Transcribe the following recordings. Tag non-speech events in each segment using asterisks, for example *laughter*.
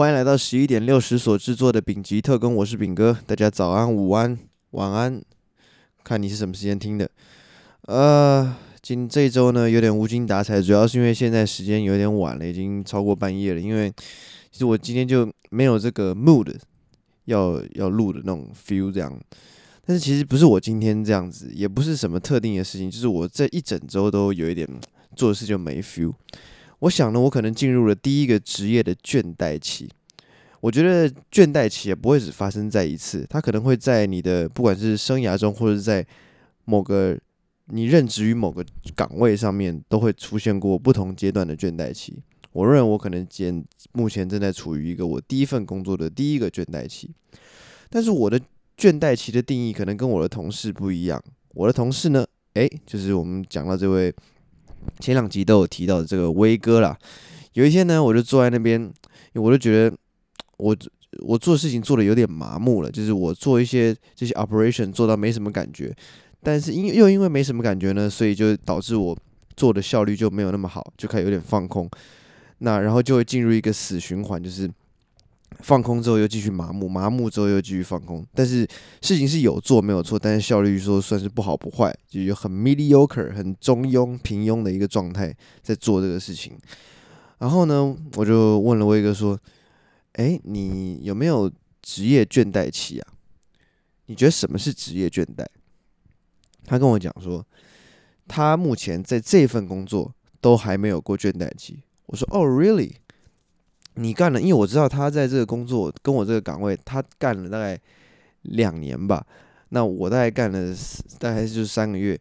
欢迎来到十一点六十所制作的丙级特工，我是丙哥，大家早安、午安、晚安，看你是什么时间听的。呃，今这一周呢有点无精打采，主要是因为现在时间有点晚了，已经超过半夜了。因为其实我今天就没有这个 mood 要要录的那种 feel 这样。但是其实不是我今天这样子，也不是什么特定的事情，就是我这一整周都有一点做事就没 feel。我想呢，我可能进入了第一个职业的倦怠期。我觉得倦怠期也不会只发生在一次，它可能会在你的不管是生涯中，或者是在某个你任职于某个岗位上面，都会出现过不同阶段的倦怠期。我认为我可能现目前正在处于一个我第一份工作的第一个倦怠期，但是我的倦怠期的定义可能跟我的同事不一样。我的同事呢，诶，就是我们讲到这位。前两集都有提到的这个威哥啦，有一天呢，我就坐在那边，我就觉得我我做事情做的有点麻木了，就是我做一些这些 operation 做到没什么感觉，但是因又因为没什么感觉呢，所以就导致我做的效率就没有那么好，就开始有点放空，那然后就会进入一个死循环，就是。放空之后又继续麻木，麻木之后又继续放空，但是事情是有做没有错，但是效率说算是不好不坏，就有很 mediocre 很中庸平庸的一个状态在做这个事情。然后呢，我就问了威哥说：“诶，你有没有职业倦怠期啊？你觉得什么是职业倦怠？”他跟我讲说，他目前在这份工作都还没有过倦怠期。我说：“哦，really？” 你干了，因为我知道他在这个工作跟我这个岗位，他干了大概两年吧。那我大概干了大概就是三个月。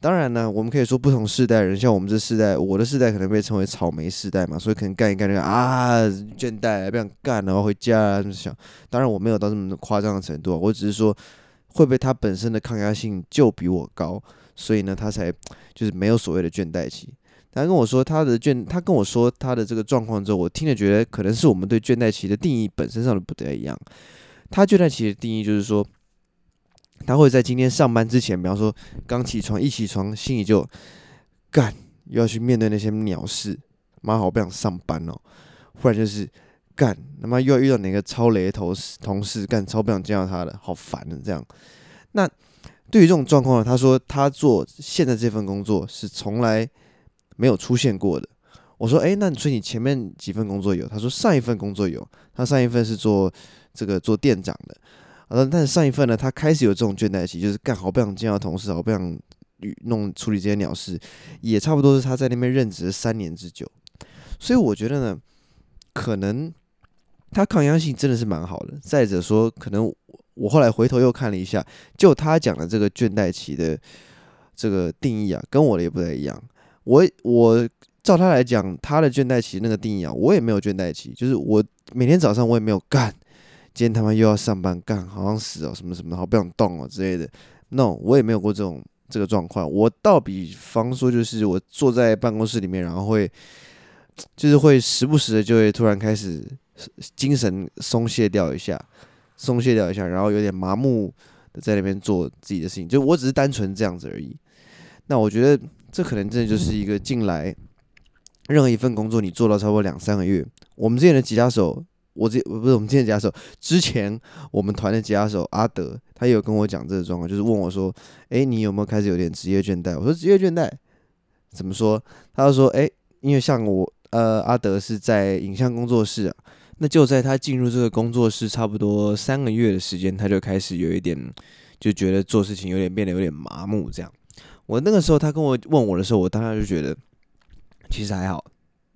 当然呢，我们可以说不同世代人，像我们这世代，我的世代可能被称为草莓世代嘛，所以可能干一干就啊倦怠，不想干，然后回家啊就想。当然我没有到这么夸张的程度，我只是说会不会他本身的抗压性就比我高，所以呢他才就是没有所谓的倦怠期。他跟我说他的倦，他跟我说他的这个状况之后，我听了觉得可能是我们对倦怠期的定义本身上的不太一样。他倦怠期的定义就是说，他会在今天上班之前，比方说刚起床一起床，心里就干又要去面对那些鸟事，妈好不想上班哦。忽然就是干他妈又要遇到哪个超雷的同事，同事干超不想见到他的，好烦的这样。那对于这种状况呢，他说他做现在这份工作是从来。没有出现过的，我说，诶，那所以你前面几份工作有？他说上一份工作有，他上一份是做这个做店长的，呃，但是上一份呢，他开始有这种倦怠期，就是干好不想见到同事，好不想弄处理这些鸟事，也差不多是他在那边任职三年之久，所以我觉得呢，可能他抗压性真的是蛮好的。再者说，可能我后来回头又看了一下，就他讲的这个倦怠期的这个定义啊，跟我的也不太一样。我我照他来讲，他的倦怠期那个定义啊，我也没有倦怠期，就是我每天早上我也没有干，今天他妈又要上班干，好像死哦什么什么的，好不想动哦之类的。No，我也没有过这种这个状况。我倒比方说，就是我坐在办公室里面，然后会就是会时不时的就会突然开始精神松懈掉一下，松懈掉一下，然后有点麻木的在那边做自己的事情，就我只是单纯这样子而已。那我觉得。这可能真的就是一个进来任何一份工作，你做到差不多两三个月。我们之前的吉他手，我这不是我们之前的吉他手，之前我们团的吉他手阿德，他有跟我讲这个状况，就是问我说：“诶，你有没有开始有点职业倦怠？”我说：“职业倦怠怎么说？”他就说：“诶，因为像我，呃，阿德是在影像工作室啊，那就在他进入这个工作室差不多三个月的时间，他就开始有一点就觉得做事情有点变得有点麻木这样。”我那个时候，他跟我问我的时候，我当时就觉得其实还好。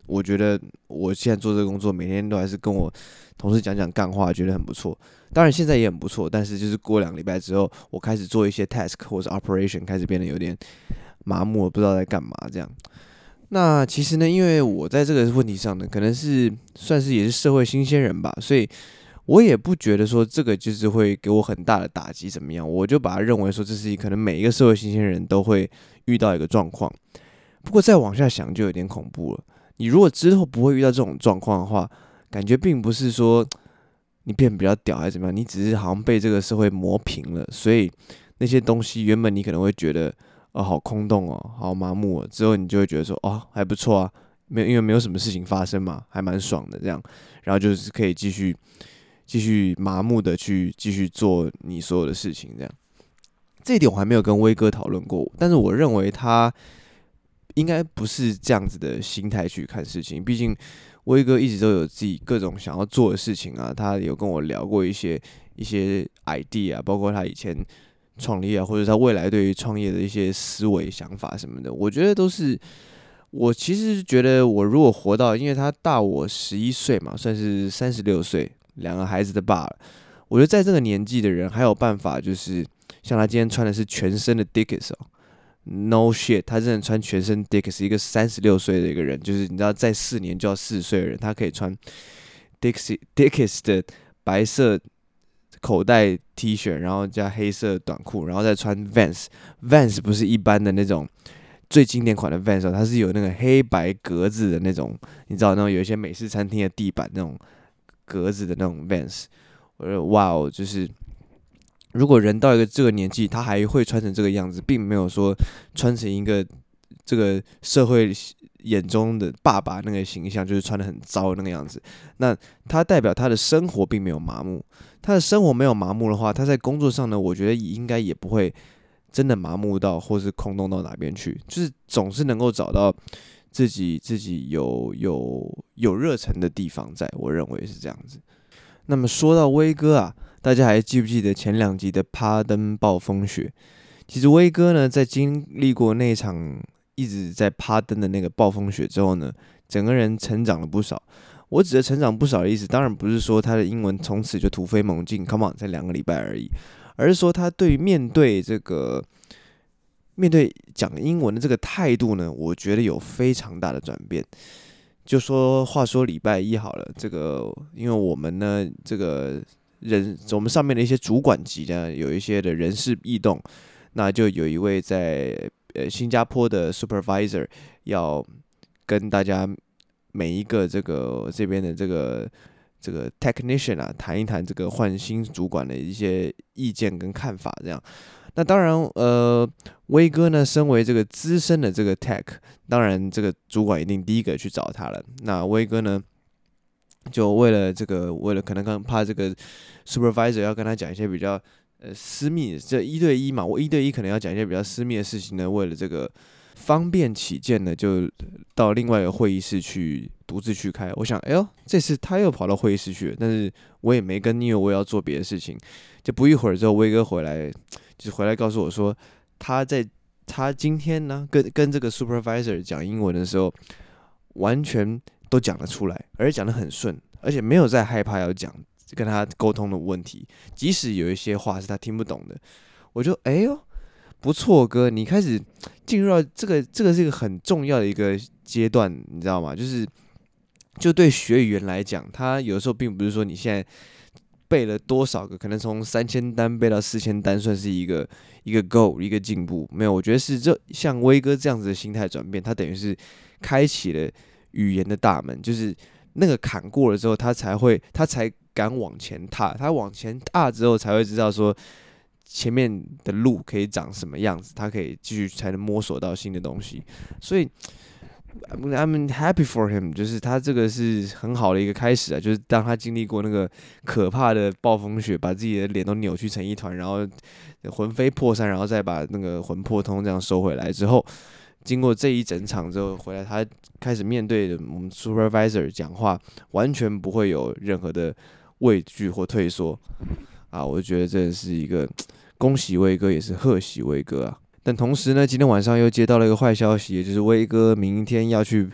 我觉得我现在做这个工作，每天都还是跟我同事讲讲干话，觉得很不错。当然现在也很不错，但是就是过两个礼拜之后，我开始做一些 task 或者 operation，开始变得有点麻木，不知道在干嘛这样。那其实呢，因为我在这个问题上呢，可能是算是也是社会新鲜人吧，所以。我也不觉得说这个就是会给我很大的打击怎么样，我就把它认为说这是可能每一个社会新鲜人都会遇到一个状况。不过再往下想就有点恐怖了。你如果之后不会遇到这种状况的话，感觉并不是说你变比较屌还是怎么样，你只是好像被这个社会磨平了，所以那些东西原本你可能会觉得哦好空洞哦，好麻木哦，之后你就会觉得说哦还不错啊，没有因为没有什么事情发生嘛，还蛮爽的这样，然后就是可以继续继续麻木的去继续做你所有的事情这样。这一点我还没有跟威哥讨论过，但是我认为他应该不是这样子的心态去看事情。毕竟威哥一直都有自己各种想要做的事情啊，他有跟我聊过一些一些 idea 啊，包括他以前创业啊，或者他未来对于创业的一些思维想法什么的，我觉得都是。我其实觉得，我如果活到，因为他大我十一岁嘛，算是三十六岁，两个孩子的爸了。我觉得在这个年纪的人还有办法，就是。像他今天穿的是全身的 Dickies 哦，No shit，他真的穿全身 Dickies，一个三十六岁的一个人，就是你知道在四年就要四十岁的人，他可以穿 Dickies Dickies 的白色口袋 T 恤，然后加黑色短裤，然后再穿 Vans，Vans 不是一般的那种最经典款的 Vans 哦，它是有那个黑白格子的那种，你知道那种有一些美式餐厅的地板那种格子的那种 Vans，我说哇哦，就是。如果人到一个这个年纪，他还会穿成这个样子，并没有说穿成一个这个社会眼中的爸爸那个形象，就是穿得很糟那个样子。那他代表他的生活并没有麻木，他的生活没有麻木的话，他在工作上呢，我觉得应该也不会真的麻木到或是空洞到哪边去，就是总是能够找到自己自己有有有热忱的地方在，我认为是这样子。那么说到威哥啊。大家还记不记得前两集的趴灯暴风雪？其实威哥呢，在经历过那场一直在趴灯的那个暴风雪之后呢，整个人成长了不少。我指的成长不少的意思，当然不是说他的英文从此就突飞猛进，Come on，才两个礼拜而已，而是说他对于面对这个面对讲英文的这个态度呢，我觉得有非常大的转变。就说话说礼拜一好了，这个因为我们呢，这个。人，我们上面的一些主管级呢，有一些的人事异动，那就有一位在呃新加坡的 supervisor 要跟大家每一个这个这边的这个这个 technician 啊谈一谈这个换新主管的一些意见跟看法，这样。那当然，呃，威哥呢，身为这个资深的这个 tech，当然这个主管一定第一个去找他了。那威哥呢，就为了这个，为了可能刚怕这个。Supervisor 要跟他讲一些比较呃私密，这一对一嘛，我一对一可能要讲一些比较私密的事情呢。为了这个方便起见呢，就到另外一个会议室去独自去开。我想，哎呦，这次他又跑到会议室去了，但是我也没跟，因为我要做别的事情。就不一会儿之后，威哥回来，就回来告诉我说，他在他今天呢，跟跟这个 Supervisor 讲英文的时候，完全都讲得出来，而且讲得很顺，而且没有再害怕要讲。跟他沟通的问题，即使有一些话是他听不懂的，我就哎呦，不错哥，你开始进入到这个，这个是一个很重要的一个阶段，你知道吗？就是就对学语言来讲，他有时候并不是说你现在背了多少个，可能从三千单背到四千单算是一个一个 go 一个进步，没有，我觉得是这像威哥这样子的心态转变，他等于是开启了语言的大门，就是那个坎过了之后，他才会，他才。敢往前踏，他往前踏之后才会知道说前面的路可以长什么样子，他可以继续才能摸索到新的东西。所以，I'm happy for him，就是他这个是很好的一个开始啊。就是当他经历过那个可怕的暴风雪，把自己的脸都扭曲成一团，然后魂飞魄散，然后再把那个魂魄通这样收回来之后。经过这一整场之后回来，他开始面对我们 supervisor 讲话，完全不会有任何的畏惧或退缩啊！我觉得这是一个恭喜威哥，也是贺喜威哥啊！但同时呢，今天晚上又接到了一个坏消息，也就是威哥明天要去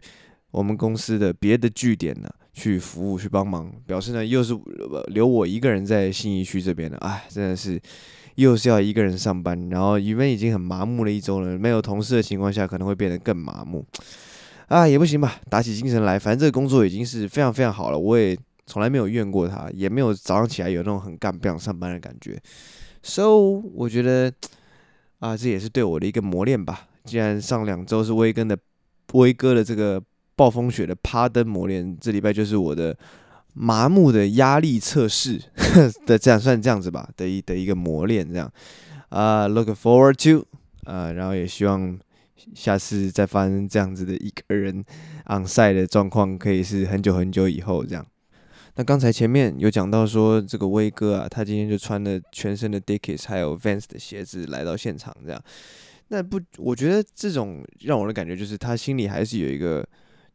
我们公司的别的据点呢，去服务去帮忙，表示呢又是留我一个人在信义区这边了。哎，真的是。又是要一个人上班，然后因为已经很麻木了一周了，没有同事的情况下，可能会变得更麻木。啊，也不行吧，打起精神来，反正这个工作已经是非常非常好了，我也从来没有怨过他，也没有早上起来有那种很干不想上班的感觉。So，我觉得啊，这也是对我的一个磨练吧。既然上两周是威根的威哥的这个暴风雪的趴灯磨练，这礼拜就是我的。麻木的压力测试 *laughs* 的这样算这样子吧的一的一个磨练这样啊，look forward to 啊然后也希望下次再发生这样子的一个人 on side 的状况，可以是很久很久以后这样。那刚才前面有讲到说，这个威哥啊，他今天就穿了全身的 Dickies 还有 Vans 的鞋子来到现场，这样。那不，我觉得这种让我的感觉就是他心里还是有一个，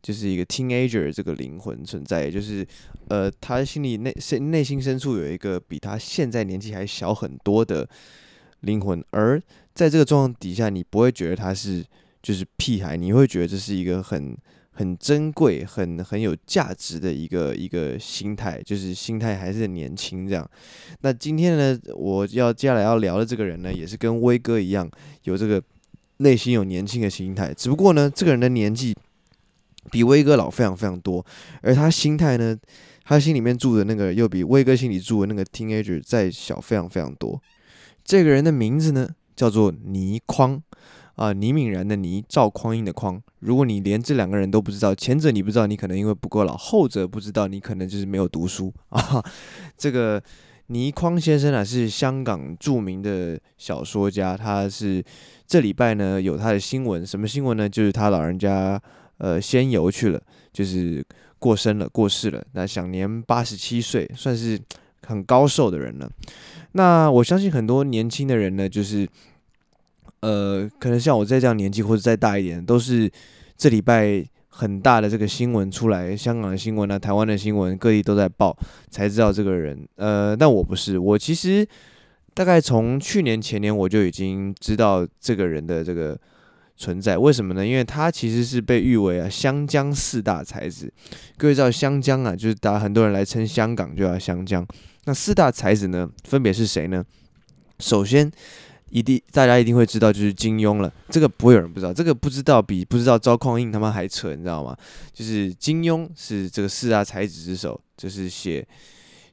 就是一个 teenager 这个灵魂存在，就是呃，他心里内深内心深处有一个比他现在年纪还小很多的灵魂，而在这个状况底下，你不会觉得他是就是屁孩，你会觉得这是一个很。很珍贵、很很有价值的一个一个心态，就是心态还是很年轻这样。那今天呢，我要接下来要聊的这个人呢，也是跟威哥一样，有这个内心有年轻的心态。只不过呢，这个人的年纪比威哥老非常非常多，而他心态呢，他心里面住的那个又比威哥心里住的那个 teenager 再小非常非常多。这个人的名字呢，叫做倪匡。啊，倪敏然的倪，赵匡胤的匡。如果你连这两个人都不知道，前者你不知道，你可能因为不够老；后者不知道，你可能就是没有读书 *laughs* 啊。这个倪匡先生啊，是香港著名的小说家，他是这礼拜呢有他的新闻，什么新闻呢？就是他老人家呃仙游去了，就是过生了，过世了，那享年八十七岁，算是很高寿的人了。那我相信很多年轻的人呢，就是。呃，可能像我在这样年纪或者再大一点，都是这礼拜很大的这个新闻出来，香港的新闻啊，台湾的新闻，各地都在报，才知道这个人。呃，但我不是，我其实大概从去年前年我就已经知道这个人的这个存在。为什么呢？因为他其实是被誉为啊香江四大才子。各位知道香江啊，就是大家很多人来称香港就叫香江。那四大才子呢，分别是谁呢？首先。一定，大家一定会知道，就是金庸了。这个不会有人不知道，这个不知道比不知道赵匡胤他妈还扯，你知道吗？就是金庸是这个四大才子之首，就是写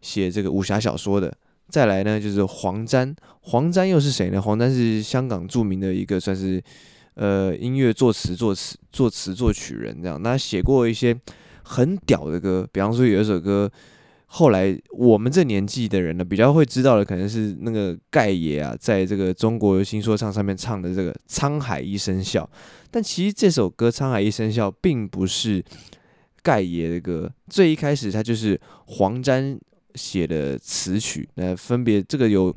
写这个武侠小说的。再来呢，就是黄沾，黄沾又是谁呢？黄沾是香港著名的一个算是呃音乐作词作词作词作曲人，这样。那写过一些很屌的歌，比方说有一首歌。后来我们这年纪的人呢，比较会知道的可能是那个盖爷啊，在这个中国新说唱上面唱的这个《沧海一声笑》，但其实这首歌《沧海一声笑》并不是盖爷的歌，最一开始他就是黄沾写的词曲，那分别这个有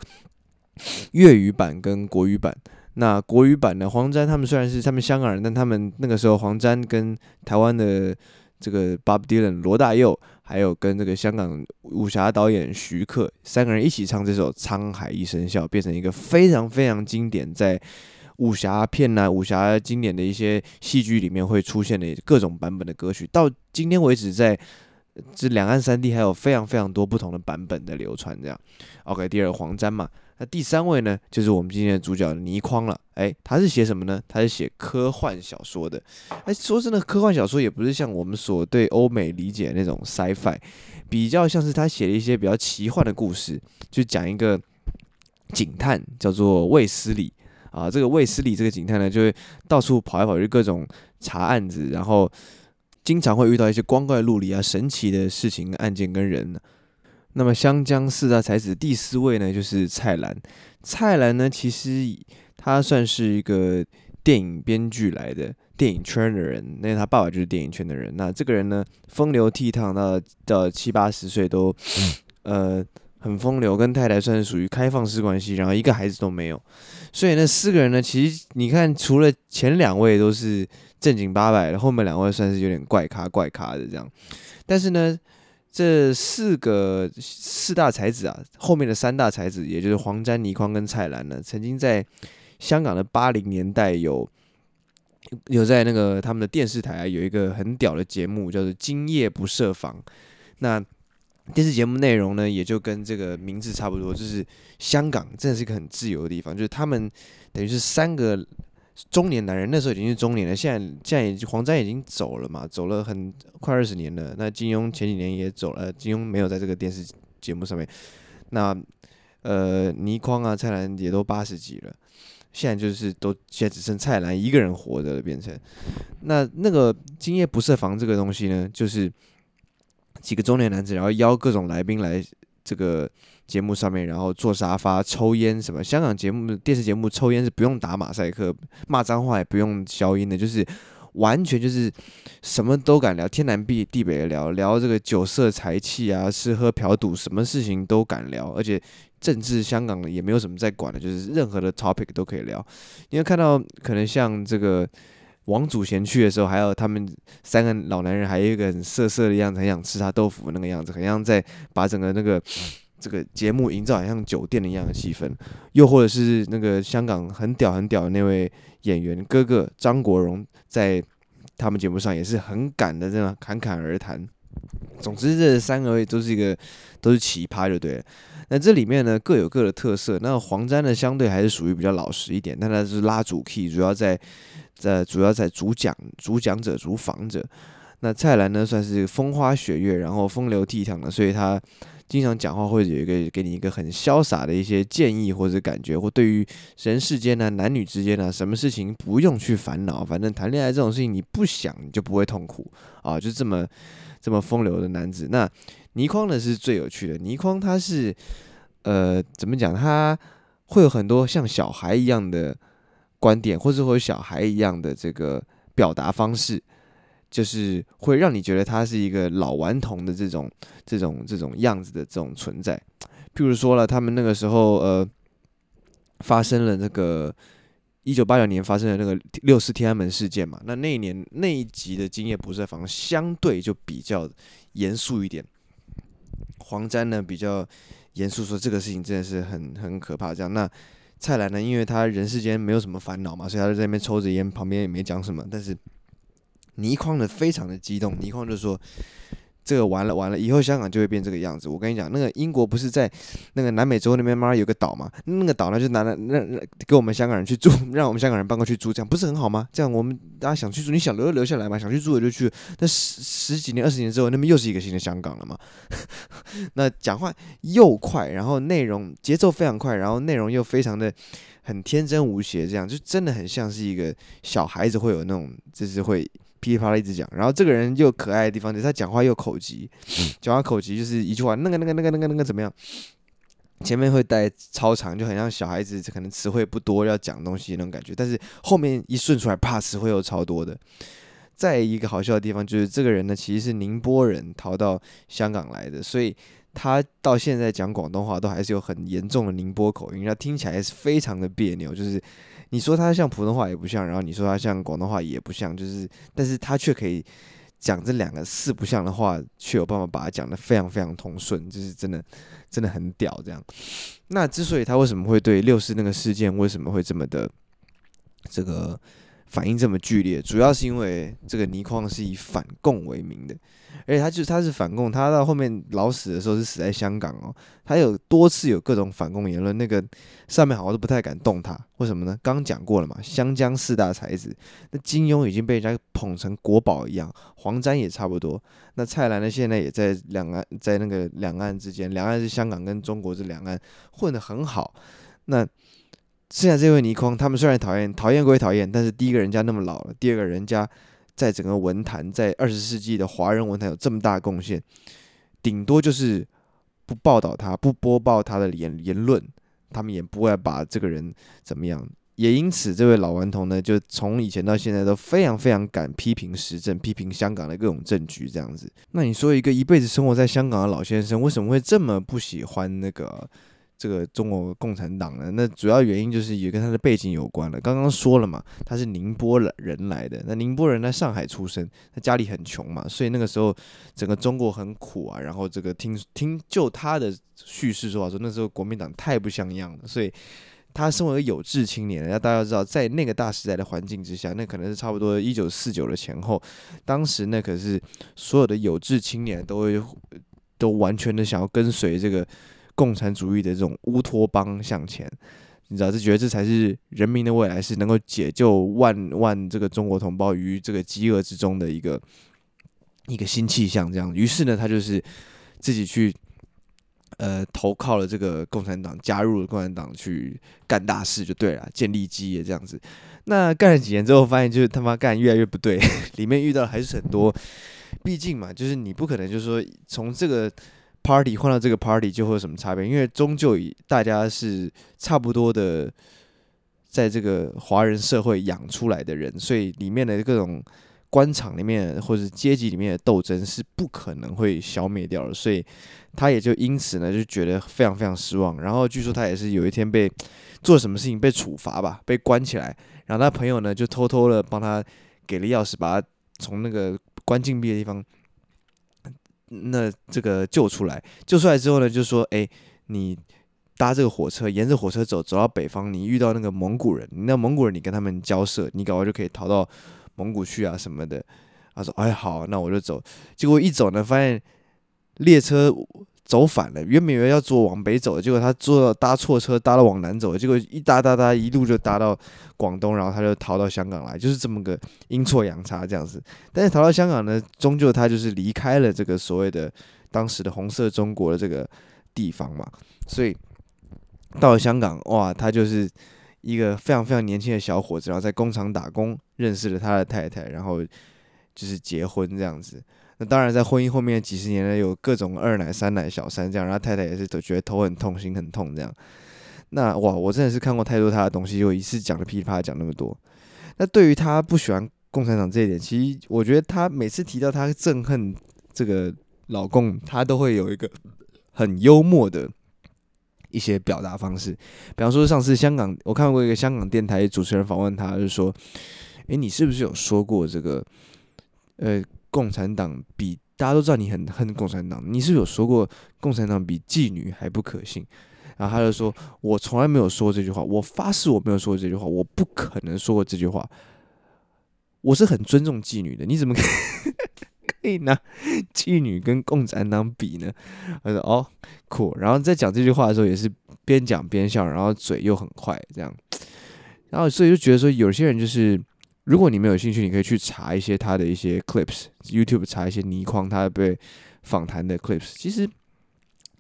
粤语版跟国语版。那国语版呢，黄沾他们虽然是他们香港人，但他们那个时候黄沾跟台湾的这个 Bob Dylan 罗大佑。还有跟这个香港武侠导演徐克三个人一起唱这首《沧海一声笑》，变成一个非常非常经典，在武侠片呐、武侠经典的一些戏剧里面会出现的各种版本的歌曲。到今天为止，在这两岸三地还有非常非常多不同的版本的流传。这样，OK，第二黄沾嘛。那第三位呢，就是我们今天的主角倪匡了。哎，他是写什么呢？他是写科幻小说的。哎，说真的，科幻小说也不是像我们所对欧美理解的那种 sci-fi，比较像是他写了一些比较奇幻的故事，就讲一个警探叫做卫斯理啊。这个卫斯理这个警探呢，就会到处跑来跑去，各种查案子，然后经常会遇到一些光怪陆离啊、神奇的事情、案件跟人。那么湘江四大才子第四位呢，就是蔡澜。蔡澜呢，其实他算是一个电影编剧来的，电影圈的人。那他爸爸就是电影圈的人。那这个人呢，风流倜傥到到七八十岁都，呃，很风流，跟太太算是属于开放式关系，然后一个孩子都没有。所以那四个人呢，其实你看，除了前两位都是正经八百的，后面两位算是有点怪咖怪咖的这样。但是呢。这四个四大才子啊，后面的三大才子，也就是黄沾、倪匡跟蔡澜呢，曾经在香港的八零年代有有在那个他们的电视台啊，有一个很屌的节目，叫做《今夜不设防》。那电视节目内容呢，也就跟这个名字差不多，就是香港真的是一个很自由的地方，就是他们等于是三个。中年男人那时候已经是中年了，现在现在已经黄沾已经走了嘛，走了很快二十年了。那金庸前几年也走了，金庸没有在这个电视节目上面。那呃，倪匡啊、蔡澜也都八十几了，现在就是都现在只剩蔡澜一个人活着了，变成。那那个今夜不设防这个东西呢，就是几个中年男子，然后邀各种来宾来这个节目上面，然后坐沙发抽烟什么。香港节目电视节目抽烟是不用打马赛克，骂脏话也不用消音的，就是完全就是什么都敢聊，天南地地北的聊聊这个酒色财气啊，吃喝嫖赌，什么事情都敢聊，而且政治香港也没有什么在管的，就是任何的 topic 都可以聊。因为看到可能像这个。王祖贤去的时候，还有他们三个老男人，还有一个很色色的样子，很想吃他豆腐那个样子，很像在把整个那个这个节目营造，很像酒店的一样的气氛。又或者是那个香港很屌很屌的那位演员哥哥张国荣，在他们节目上也是很敢的这样侃侃而谈。总之，这三个位都是一个都是奇葩，就对了。那这里面呢，各有各的特色。那黄沾呢，相对还是属于比较老实一点，但他是拉主 key，主要在。在主要在主讲、主讲者、主访者，那蔡澜呢，算是风花雪月，然后风流倜傥的，所以他经常讲话会有一个给你一个很潇洒的一些建议或者感觉，或对于人世间呢、男女之间呢，什么事情不用去烦恼，反正谈恋爱这种事情你不想你就不会痛苦啊，就这么这么风流的男子。那倪匡呢是最有趣的，倪匡他是呃怎么讲，他会有很多像小孩一样的。观点，或者和小孩一样的这个表达方式，就是会让你觉得他是一个老顽童的这种、这种、这种样子的这种存在。譬如说了，他们那个时候呃，发生了那个一九八九年发生的那个六四天安门事件嘛，那那一年那一集的《今夜不设防》相对就比较严肃一点。黄沾呢比较严肃，说这个事情真的是很很可怕，这样那。蔡澜呢，因为他人世间没有什么烦恼嘛，所以他就在那边抽着烟，旁边也没讲什么。但是倪匡呢，非常的激动，倪匡就说。这个完了完了，以后香港就会变这个样子。我跟你讲，那个英国不是在那个南美洲那边嘛，有个岛嘛，那个岛呢就拿来让让给我们香港人去住，让我们香港人搬过去住，这样不是很好吗？这样我们大家想去住，你想留就留下来嘛，想去住的就去。那十十几年、二十年之后，那边又是一个新的香港了嘛。那讲话又快，然后内容节奏非常快，然后内容又非常的很天真无邪，这样就真的很像是一个小孩子会有那种，就是会。噼里啪啦一直讲，然后这个人又可爱的地方就是他讲话又口急，讲话口急就是一句话，那个那个那个那个那个怎么样？前面会带超长，就很像小孩子可能词汇不多要讲东西那种感觉，但是后面一顺出来，啪，词汇又超多的。再一个好笑的地方就是这个人呢，其实是宁波人，逃到香港来的，所以他到现在讲广东话都还是有很严重的宁波口音，他听起来是非常的别扭，就是。你说他像普通话也不像，然后你说他像广东话也不像，就是，但是他却可以讲这两个四不像的话，却有办法把它讲得非常非常通顺，就是真的真的很屌这样。那之所以他为什么会对六四那个事件为什么会这么的这个反应这么剧烈，主要是因为这个倪匡是以反共为名的。而且他就是他是反共，他到后面老死的时候是死在香港哦。他有多次有各种反共言论，那个上面好像都不太敢动他。为什么呢？刚讲过了嘛，湘江四大才子，那金庸已经被人家捧成国宝一样，黄沾也差不多。那蔡澜呢，现在也在两岸，在那个两岸之间，两岸是香港跟中国这两岸混得很好。那剩下这位倪匡，他们虽然讨厌，讨厌归讨厌，但是第一个人家那么老了，第二个人家。在整个文坛，在二十世纪的华人文坛有这么大贡献，顶多就是不报道他，不播报他的言言论，他们也不会把这个人怎么样。也因此，这位老顽童呢，就从以前到现在都非常非常敢批评时政，批评香港的各种政局这样子。那你说，一个一辈子生活在香港的老先生，为什么会这么不喜欢那个？这个中国共产党呢，那主要原因就是也跟他的背景有关了。刚刚说了嘛，他是宁波人来的，那宁波人在上海出生，他家里很穷嘛，所以那个时候整个中国很苦啊。然后这个听听就他的叙事说法说，那时候国民党太不像样了，所以他身为有志青年，那大家知道，在那个大时代的环境之下，那可能是差不多一九四九的前后，当时那可是所有的有志青年都会都完全的想要跟随这个。共产主义的这种乌托邦向前，你知道，就觉得这才是人民的未来，是能够解救万万这个中国同胞于这个饥饿之中的一个一个新气象。这样，于是呢，他就是自己去呃投靠了这个共产党，加入了共产党去干大事，就对了，建立基业这样子。那干了几年之后，发现就是他妈干越来越不对，*laughs* 里面遇到还是很多，毕竟嘛，就是你不可能就是说从这个。Party 换到这个 party 就会有什么差别？因为终究以大家是差不多的，在这个华人社会养出来的人，所以里面的各种官场里面或者阶级里面的斗争是不可能会消灭掉的，所以他也就因此呢就觉得非常非常失望。然后据说他也是有一天被做什么事情被处罚吧，被关起来，然后他朋友呢就偷偷的帮他给了钥匙，把他从那个关禁闭的地方。那这个救出来，救出来之后呢，就说：“哎，你搭这个火车，沿着火车走，走到北方，你遇到那个蒙古人，那蒙古人你跟他们交涉，你赶快就可以逃到蒙古去啊什么的。”他说：“哎，好，那我就走。”结果一走呢，发现列车。走反了，原本以为要坐往北走，结果他坐搭错车，搭到往南走，结果一搭搭搭一路就搭到广东，然后他就逃到香港来，就是这么个阴错阳差这样子。但是逃到香港呢，终究他就是离开了这个所谓的当时的红色中国的这个地方嘛，所以到了香港，哇，他就是一个非常非常年轻的小伙子，然后在工厂打工，认识了他的太太，然后就是结婚这样子。当然，在婚姻后面几十年呢，有各种二奶、三奶、小三这样，然后太太也是都觉得头很痛、心很痛这样。那哇，我真的是看过太多他的东西，就一次讲的噼里啪啦讲那么多。那对于他不喜欢共产党这一点，其实我觉得他每次提到他憎恨这个老共，他都会有一个很幽默的一些表达方式。比方说，上次香港我看过一个香港电台主持人访问他，就是说：“诶，你是不是有说过这个？呃。”共产党比大家都知道你很恨共产党，你是是有说过共产党比妓女还不可信？然后他就说：“我从来没有说过这句话，我发誓我没有说过这句话，我不可能说过这句话。我是很尊重妓女的，你怎么可以，*laughs* 可以拿妓女跟共产党比呢？”他说：“哦，酷。”然后在讲这句话的时候，也是边讲边笑，然后嘴又很快，这样。然后所以就觉得说，有些人就是。如果你没有兴趣，你可以去查一些他的一些 clips，YouTube 查一些倪匡他被访谈的 clips。其实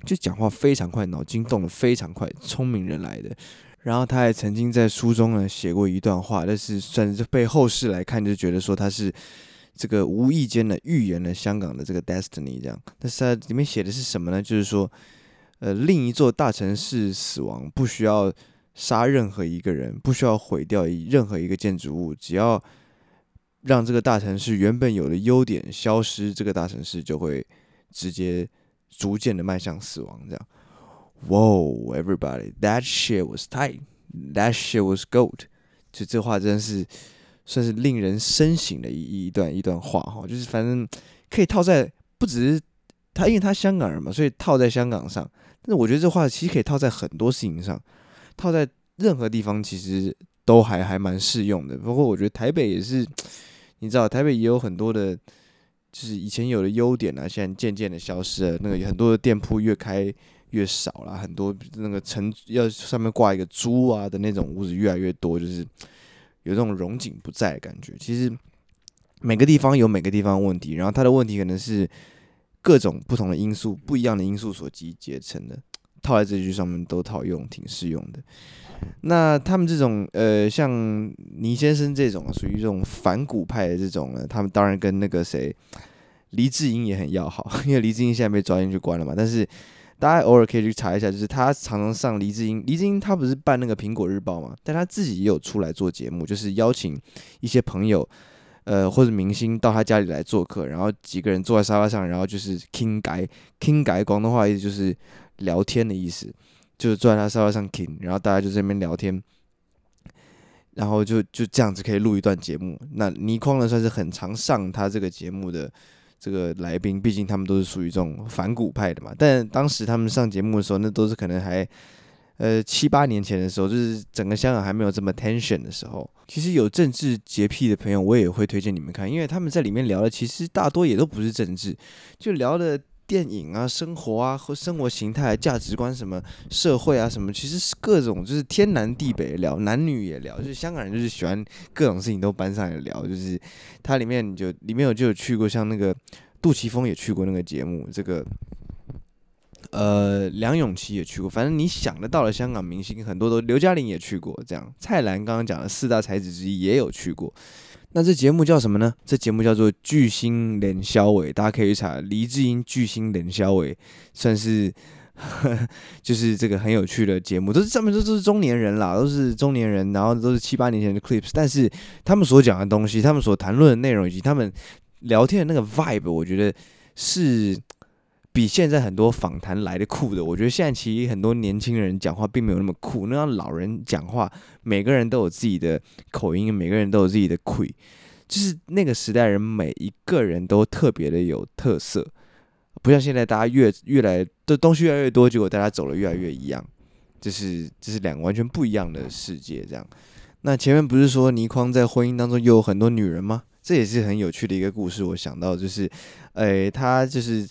就讲话非常快，脑筋动得非常快，聪明人来的。然后他还曾经在书中呢写过一段话，但是算是被后世来看就觉得说他是这个无意间的预言了香港的这个 destiny 这样。但是他里面写的是什么呢？就是说，呃，另一座大城市死亡不需要。杀任何一个人，不需要毁掉任何一个建筑物，只要让这个大城市原本有的优点消失，这个大城市就会直接逐渐的迈向死亡。这样，Whoa, everybody, that shit was tight, that shit was gold。就这话真是算是令人深省的一一段一段话哈，就是反正可以套在不只是他，因为他香港人嘛，所以套在香港上。但是我觉得这话其实可以套在很多事情上。套在任何地方其实都还还蛮适用的，不过我觉得台北也是，你知道台北也有很多的，就是以前有的优点啊，现在渐渐的消失了。那个很多的店铺越开越少了，很多那个城要上面挂一个猪啊的那种屋子越来越多，就是有这种荣景不在的感觉。其实每个地方有每个地方问题，然后它的问题可能是各种不同的因素、不一样的因素所集结成的。套在这句上面都套用，挺适用的。那他们这种呃，像倪先生这种属于这种反骨派的这种呢，他们当然跟那个谁黎智英也很要好，*laughs* 因为黎智英现在被抓进去关了嘛。但是大家偶尔可以去查一下，就是他常常上黎智英，黎智英他不是办那个苹果日报嘛，但他自己也有出来做节目，就是邀请一些朋友呃或者明星到他家里来做客，然后几个人坐在沙发上，然后就是倾偈，倾偈广东话意思就是。聊天的意思，就是坐在他沙发上听，然后大家就在这边聊天，然后就就这样子可以录一段节目。那倪匡呢，算是很常上他这个节目的这个来宾，毕竟他们都是属于这种反骨派的嘛。但当时他们上节目的时候，那都是可能还呃七八年前的时候，就是整个香港还没有这么 tension 的时候。其实有政治洁癖的朋友，我也会推荐你们看，因为他们在里面聊的其实大多也都不是政治，就聊的。电影啊，生活啊，和生活形态、价值观什么，社会啊什么，其实是各种就是天南地北聊，男女也聊，就是香港人就是喜欢各种事情都搬上来聊，就是它里面就里面有就有去过，像那个杜琪峰也去过那个节目，这个呃梁咏琪也去过，反正你想得到的香港明星很多都，刘嘉玲也去过，这样蔡澜刚刚讲的四大才子之一也有去过。那这节目叫什么呢？这节目叫做《巨星连销尾》，大家可以查黎智英巨星连销尾，算是呵 *laughs* 呵就是这个很有趣的节目，都是上面都是中年人啦，都是中年人，然后都是七八年前的 clips，但是他们所讲的东西，他们所谈论的内容以及他们聊天的那个 vibe，我觉得是。比现在很多访谈来的酷的，我觉得现在其实很多年轻人讲话并没有那么酷，那让老人讲话，每个人都有自己的口音，每个人都有自己的气，就是那个时代人每一个人都特别的有特色，不像现在大家越越来的东西越来越多，结果大家走的越来越一样，就是这是两个完全不一样的世界。这样，那前面不是说倪匡在婚姻当中又有很多女人吗？这也是很有趣的一个故事。我想到就是，诶，他就是。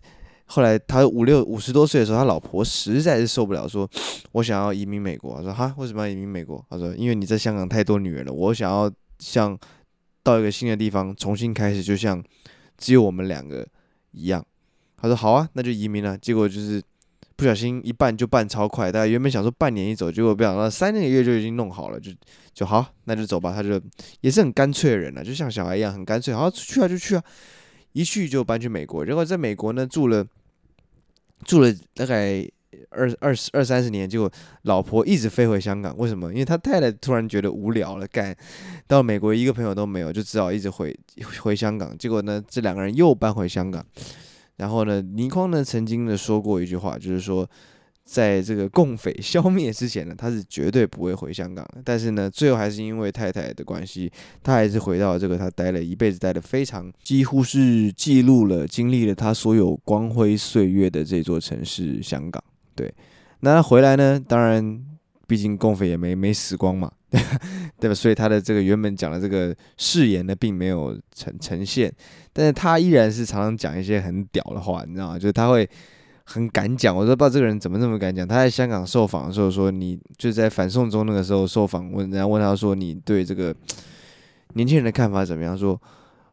后来他五六五十多岁的时候，他老婆实在是受不了，说：“ *sniffs* 我想要移民美国。”他说：“哈，为什么要移民美国？”他说：“因为你在香港太多女人了，我想要像到一个新的地方重新开始，就像只有我们两个一样。”他说：“好啊，那就移民了。”结果就是不小心一办就办超快，大家原本想说半年一走，结果不想到三个月就已经弄好了，就就好，那就走吧。他就也是很干脆的人了，就像小孩一样很干脆，好去 *sniffs* 啊就去啊，一去就搬去美国。然后在美国呢住了。住了大概二二十二三十年，结果老婆一直飞回香港，为什么？因为他太太突然觉得无聊了，干到美国一个朋友都没有，就只好一直回回香港。结果呢，这两个人又搬回香港。然后呢，倪匡呢曾经呢说过一句话，就是说。在这个共匪消灭之前呢，他是绝对不会回香港的。但是呢，最后还是因为太太的关系，他还是回到这个他待了一辈子、待的非常几乎是记录了、经历了他所有光辉岁月的这座城市——香港。对，那他回来呢，当然，毕竟共匪也没没死光嘛，*laughs* 对吧？所以他的这个原本讲的这个誓言呢，并没有呈呈现。但是他依然是常常讲一些很屌的话，你知道吗？就是他会。很敢讲，我都不知道这个人怎么那么敢讲。他在香港受访的时候说，你就在反送中那个时候受访，问人家问他说，你对这个年轻人的看法怎么样？说，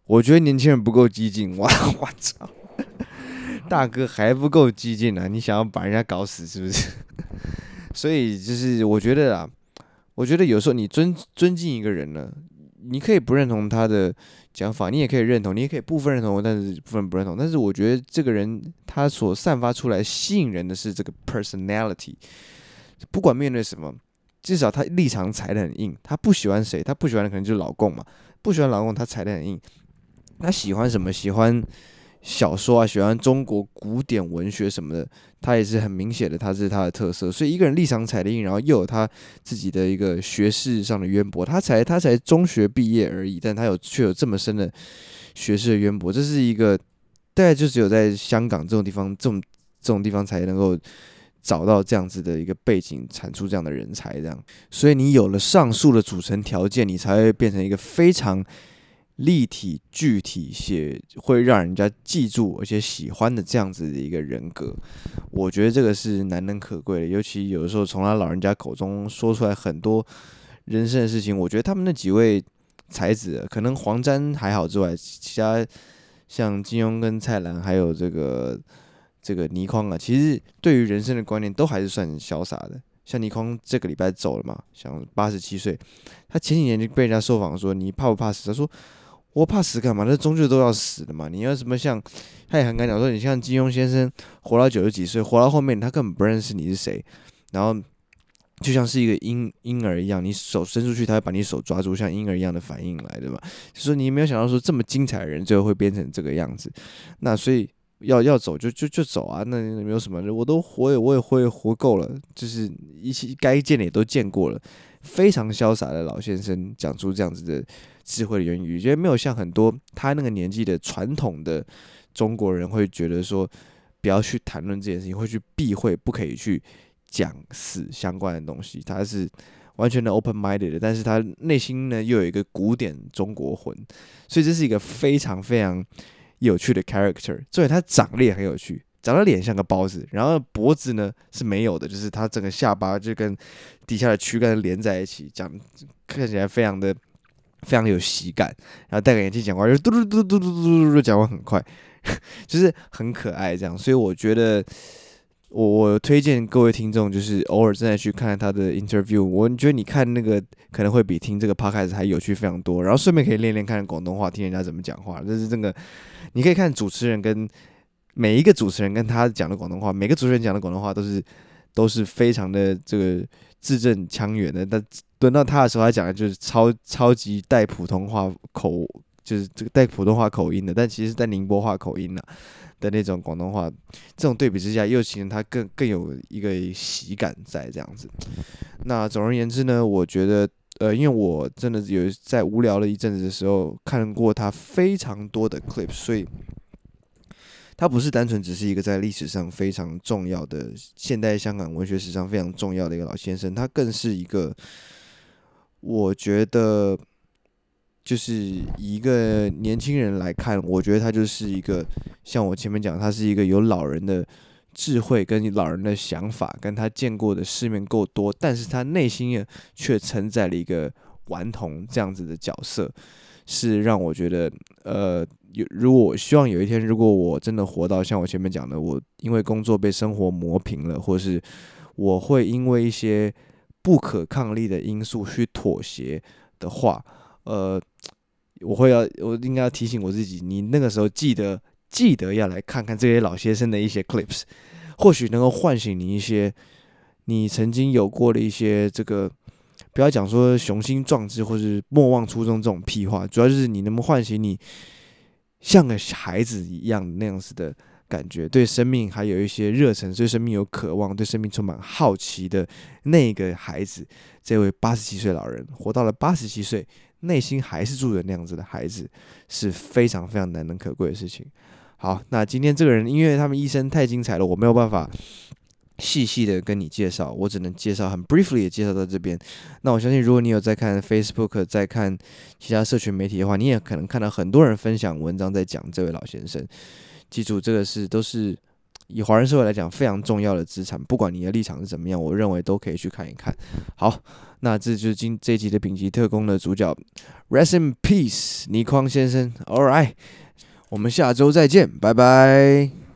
我觉得年轻人不够激进。哇，*laughs* 我操，大哥还不够激进呢？你想要把人家搞死是不是？*laughs* 所以就是我觉得啊，我觉得有时候你尊尊敬一个人呢，你可以不认同他的。讲法你也可以认同，你也可以部分认同，但是部分不认同。但是我觉得这个人他所散发出来吸引人的是这个 personality，不管面对什么，至少他立场踩得很硬。他不喜欢谁，他不喜欢的可能就是老共嘛，不喜欢老共，他踩得很硬。他喜欢什么？喜欢。小说啊，喜欢中国古典文学什么的，他也是很明显的，他是他的特色。所以一个人立场踩得硬，然后又有他自己的一个学识上的渊博，他才他才中学毕业而已，但他有却有这么深的学识的渊博，这是一个大概就只有在香港这种地方，这种这种地方才能够找到这样子的一个背景，产出这样的人才。这样，所以你有了上述的组成条件，你才会变成一个非常。立体、具体写会让人家记住而且喜欢的这样子的一个人格，我觉得这个是难能可贵的。尤其有的时候从他老人家口中说出来很多人生的事情，我觉得他们那几位才子，可能黄沾还好之外，其他像金庸跟蔡澜，还有这个这个倪匡啊，其实对于人生的观念都还是算潇洒的。像倪匡这个礼拜走了嘛，像八十七岁，他前几年就被人家受访说，你怕不怕死？他说。我怕死干嘛？那终究都要死的嘛。你要什么像，他也很敢讲说，你像金庸先生活到九十几岁，活到后面他根本不认识你是谁，然后就像是一个婴婴儿一样，你手伸出去，他会把你手抓住，像婴儿一样的反应来，对吧？就说你没有想到说这么精彩的人最后会变成这个样子，那所以要要走就就就走啊，那没有什么，我都活也我也活也活够了，就是一些该见的也都见过了，非常潇洒的老先生讲出这样子的。智慧的言语，觉得没有像很多他那个年纪的传统的中国人会觉得说，不要去谈论这件事情，会去避讳，不可以去讲死相关的东西。他是完全的 open minded 的，但是他内心呢又有一个古典中国魂，所以这是一个非常非常有趣的 character。所以他长得也很有趣，长得脸像个包子，然后脖子呢是没有的，就是他整个下巴就跟底下的躯干连在一起，讲看起来非常的。非常有喜感，然后戴个眼镜讲话就嘟嘟嘟嘟嘟嘟嘟嘟，讲话很快，*laughs* 就是很可爱这样。所以我觉得我我推荐各位听众，就是偶尔真的去看他的 interview。我觉得你看那个可能会比听这个 podcast 还有趣非常多。然后顺便可以练练看广东话，听人家怎么讲话。这是这个，你可以看主持人跟每一个主持人跟他讲的广东话，每个主持人讲的广东话都是都是非常的这个字正腔圆的。但轮到他的时候，他讲的就是超超级带普通话口，就是这个带普通话口音的，但其实带宁波话口音呢。的那种广东话，这种对比之下，又显得他更更有一个喜感在这样子。那总而言之呢，我觉得，呃，因为我真的有在无聊了一阵子的时候，看过他非常多的 clip，所以他不是单纯只是一个在历史上非常重要的现代香港文学史上非常重要的一个老先生，他更是一个，我觉得。就是一个年轻人来看，我觉得他就是一个像我前面讲，他是一个有老人的智慧跟老人的想法，跟他见过的世面够多，但是他内心却承载了一个顽童这样子的角色，是让我觉得，呃，有如果我希望有一天，如果我真的活到像我前面讲的，我因为工作被生活磨平了，或是我会因为一些不可抗力的因素去妥协的话。呃，我会要，我应该要提醒我自己，你那个时候记得记得要来看看这些老先生的一些 clips，或许能够唤醒你一些你曾经有过的一些这个，不要讲说雄心壮志或是莫忘初衷这种屁话，主要就是你能不能唤醒你像个孩子一样那样子的感觉，对生命还有一些热忱，对生命有渴望，对生命充满好奇的那个孩子，这位八十七岁老人活到了八十七岁。内心还是住着那样子的孩子，是非常非常难能可贵的事情。好，那今天这个人，因为他们一生太精彩了，我没有办法细细的跟你介绍，我只能介绍很 briefly 的介绍到这边。那我相信，如果你有在看 Facebook，在看其他社群媒体的话，你也可能看到很多人分享文章在讲这位老先生。记住，这个是都是。以华人社会来讲，非常重要的资产，不管你的立场是怎么样，我认为都可以去看一看。好，那这就是今这一集的丙级特工的主角，Rest in peace，倪匡先生。All right，我们下周再见，拜拜。